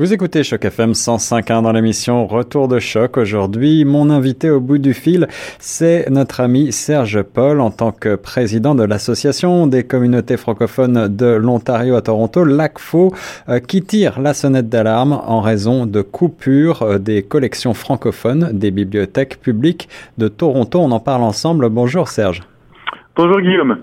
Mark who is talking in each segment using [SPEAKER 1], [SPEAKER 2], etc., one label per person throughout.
[SPEAKER 1] Vous écoutez Choc FM 105.1 dans l'émission Retour de choc. Aujourd'hui, mon invité au bout du fil, c'est notre ami Serge Paul en tant que président de l'Association des communautés francophones de l'Ontario à Toronto, l'ACFO, euh, qui tire la sonnette d'alarme en raison de coupures euh, des collections francophones des bibliothèques publiques de Toronto. On en parle ensemble. Bonjour Serge.
[SPEAKER 2] Bonjour Guillaume.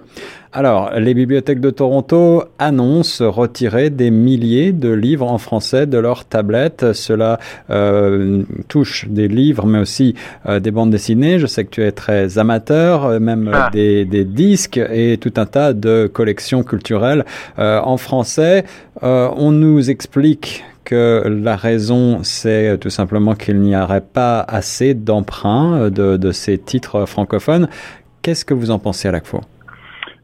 [SPEAKER 1] Alors, les bibliothèques de Toronto annoncent retirer des milliers de livres en français de leurs tablettes. Cela euh, touche des livres, mais aussi euh, des bandes dessinées. Je sais que tu es très amateur, euh, même ah. des, des, disques et tout un tas de collections culturelles en français. on nous explique que la raison, c'est tout simplement qu'il n'y aurait pas assez d'emprunts de, de, ces titres francophones. Qu'est-ce que vous en pensez à la fois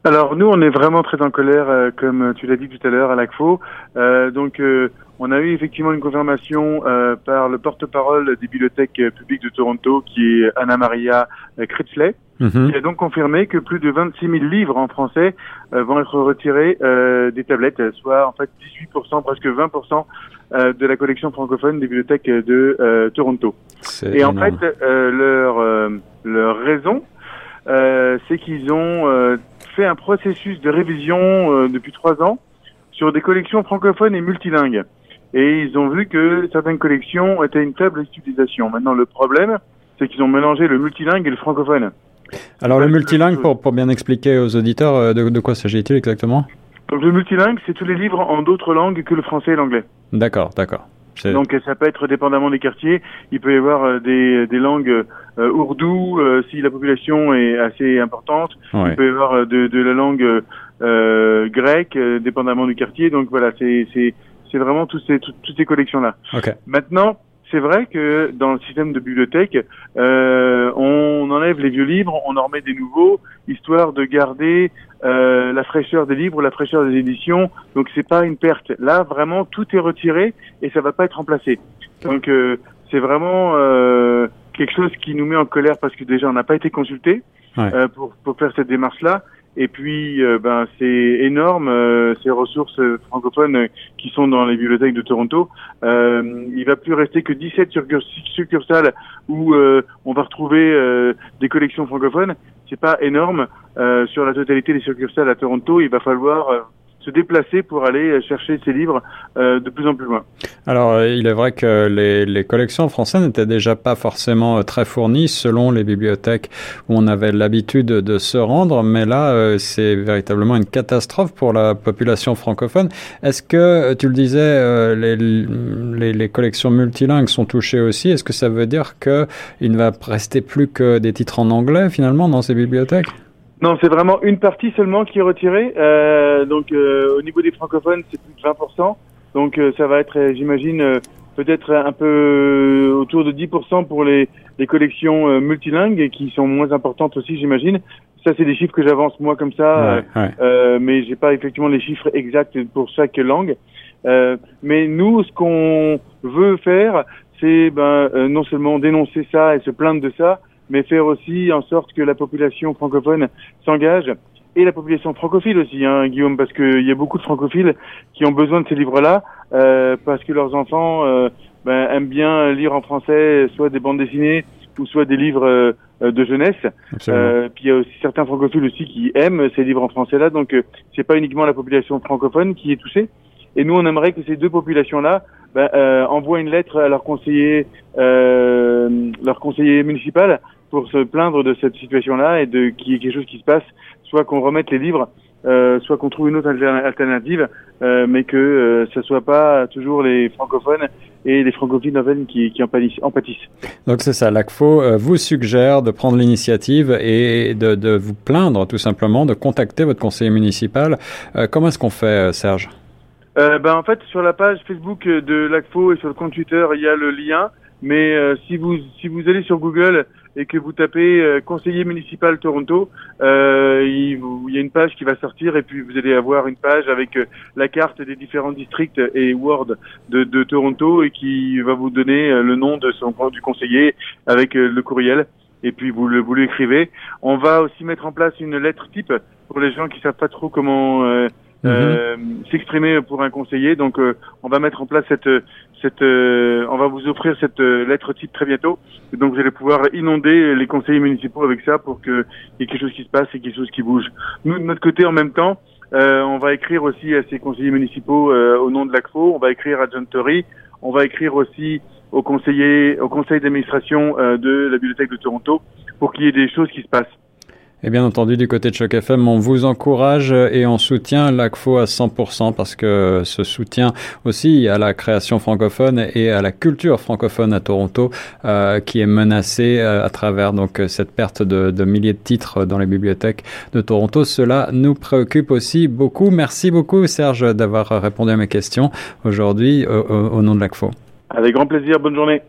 [SPEAKER 2] alors nous, on est vraiment très en colère, euh, comme tu l'as dit tout à l'heure à l'ACFO. Euh, donc euh, on a eu effectivement une confirmation euh, par le porte-parole des bibliothèques publiques de Toronto, qui est Anna Maria Critchley, mhm. qui a donc confirmé que plus de 26 000 livres en français vont être retirés des tablettes, soit en fait 18%, presque 20% de la collection francophone des bibliothèques de Toronto. Et en fait, leur leur raison, c'est qu'ils ont fait un processus de révision euh, depuis trois ans sur des collections francophones et multilingues. Et ils ont vu que certaines collections étaient une faible utilisation. Maintenant, le problème, c'est qu'ils ont mélangé le multilingue et le francophone.
[SPEAKER 1] Alors, le multilingue, pour, pour bien expliquer aux auditeurs, euh, de, de quoi s'agit-il exactement?
[SPEAKER 2] Donc, le multilingue, c'est tous les livres en d'autres langues que le français et l'anglais.
[SPEAKER 1] D'accord, d'accord.
[SPEAKER 2] Donc ça peut être dépendamment des quartiers. Il peut y avoir euh, des, des langues euh, ourdou euh, si la population est assez importante. Il peut y avoir de, de la langue euh, grecque dépendamment du quartier. Donc voilà, c'est vraiment toutes ces toutes ces collections là.
[SPEAKER 1] Okay.
[SPEAKER 2] Maintenant, c'est vrai que dans le système de bibliothèque, euh, on enlève les vieux livres, on en remet des nouveaux, histoire de garder euh, la fraîcheur des livres, la fraîcheur des éditions. Donc c'est pas une perte. Là, vraiment, tout est retiré et ça va pas être remplacé. Donc euh, c'est vraiment euh, quelque chose qui nous met en colère parce que déjà on n'a pas été consulté euh, pour, pour faire cette démarche-là. Et puis, euh, ben, c'est énorme euh, ces ressources francophones qui sont dans les bibliothèques de Toronto. Euh, il va plus rester que 17 succursales où on va retrouver des collections francophones. C'est pas énorme sur la totalité des succursales à Toronto. Il va falloir se déplacer pour aller chercher ces livres euh, de plus en plus loin.
[SPEAKER 1] Alors, euh, il est vrai que les, collections françaises n'étaient déjà pas forcément euh, très fournies selon les bibliothèques où on avait l'habitude de se rendre, mais là, c'est véritablement une catastrophe pour la population francophone. Est-ce que, tu le disais, les, collections multilingues sont touchées aussi Est-ce que ça veut dire qu'il ne va rester plus que des titres en anglais finalement dans ces bibliothèques?
[SPEAKER 2] Non, c'est vraiment une partie seulement qui est retirée. Euh, donc euh, au niveau des francophones, c'est plus de 20%. Donc euh, ça va être, euh, j'imagine, peut-être un peu autour de 10% pour les, les collections multilingues et qui sont moins importantes aussi, j'imagine. Ça, c'est des chiffres que j'avance moi comme ça, ouais, mais j'ai pas effectivement les chiffres exacts pour chaque langue. mais nous, ce qu'on veut faire, c'est ben, non seulement dénoncer ça et se plaindre de ça, mais faire aussi en sorte que la population francophone s'engage et la population francophile aussi, hein, Guillaume, parce qu'il y a beaucoup de francophiles qui ont besoin de ces livres-là, euh, parce que leurs enfants euh, ben, aiment bien lire en français, soit des bandes dessinées ou soit des livres euh, de jeunesse. Euh, puis il y a aussi certains francophiles aussi qui aiment ces livres en français-là, donc euh, c'est pas uniquement la population francophone qui est touchée. Et nous, on aimerait que ces deux populations-là ben, euh, envoient une lettre à leur conseiller, leur conseiller municipal pour se plaindre de cette situation-là et de qu'il y ait quelque chose qui se passe, soit qu'on remette les livres, euh, soit qu'on trouve une autre alternative, euh, mais que euh, ce soit pas toujours les francophones et les francophiles nouvelles qui, qui en, pâtissent,
[SPEAKER 1] Donc c'est ça, l'ACFO euh, vous suggère de prendre l'initiative et de, de, vous plaindre tout simplement, de contacter votre conseiller municipal. Euh, comment est-ce qu'on fait, Serge?
[SPEAKER 2] Ben, En fait, sur la page Facebook de l'ACFO et sur le compte Twitter, il y a le lien. Mais si vous si vous allez sur Google et que vous tapez euh, conseiller municipal Toronto, euh, il, il, y a une page qui va sortir et puis vous allez avoir une page avec euh, la carte des différents districts et wards de, de Toronto et qui va vous donner euh, le nom de son du conseiller avec le courriel et puis vous le vous l'écrivez. On va aussi mettre en place une lettre type pour les gens qui savent pas trop comment mhm. s'exprimer pour un conseiller. Donc, on va mettre en place cette cette, on va vous offrir cette lettre type très bientôt. Et donc vous allez pouvoir inonder les conseillers municipaux avec ça pour qu'il y ait quelque chose qui se passe et quelque chose qui bouge. Nous de notre côté en même temps, euh, on va écrire aussi à ces conseillers municipaux euh, au nom de l'ACFO. On va écrire à John Tory. On va écrire aussi au conseiller, au conseil d'administration euh, de la bibliothèque de Toronto pour qu'il y ait des choses qui se passent.
[SPEAKER 1] Et bien entendu, du côté de Choc FM, on vous encourage et on soutient l'ACFO à 100% parce que ce soutien aussi à la création francophone et à la culture francophone à Toronto euh, qui est menacée euh, à travers donc cette perte de, milliers de titres dans les bibliothèques de Toronto. Cela nous préoccupe aussi beaucoup. Merci beaucoup Serge d'avoir répondu à mes questions aujourd'hui au, au nom de l'ACFO.
[SPEAKER 2] Avec grand plaisir. Bonne journée.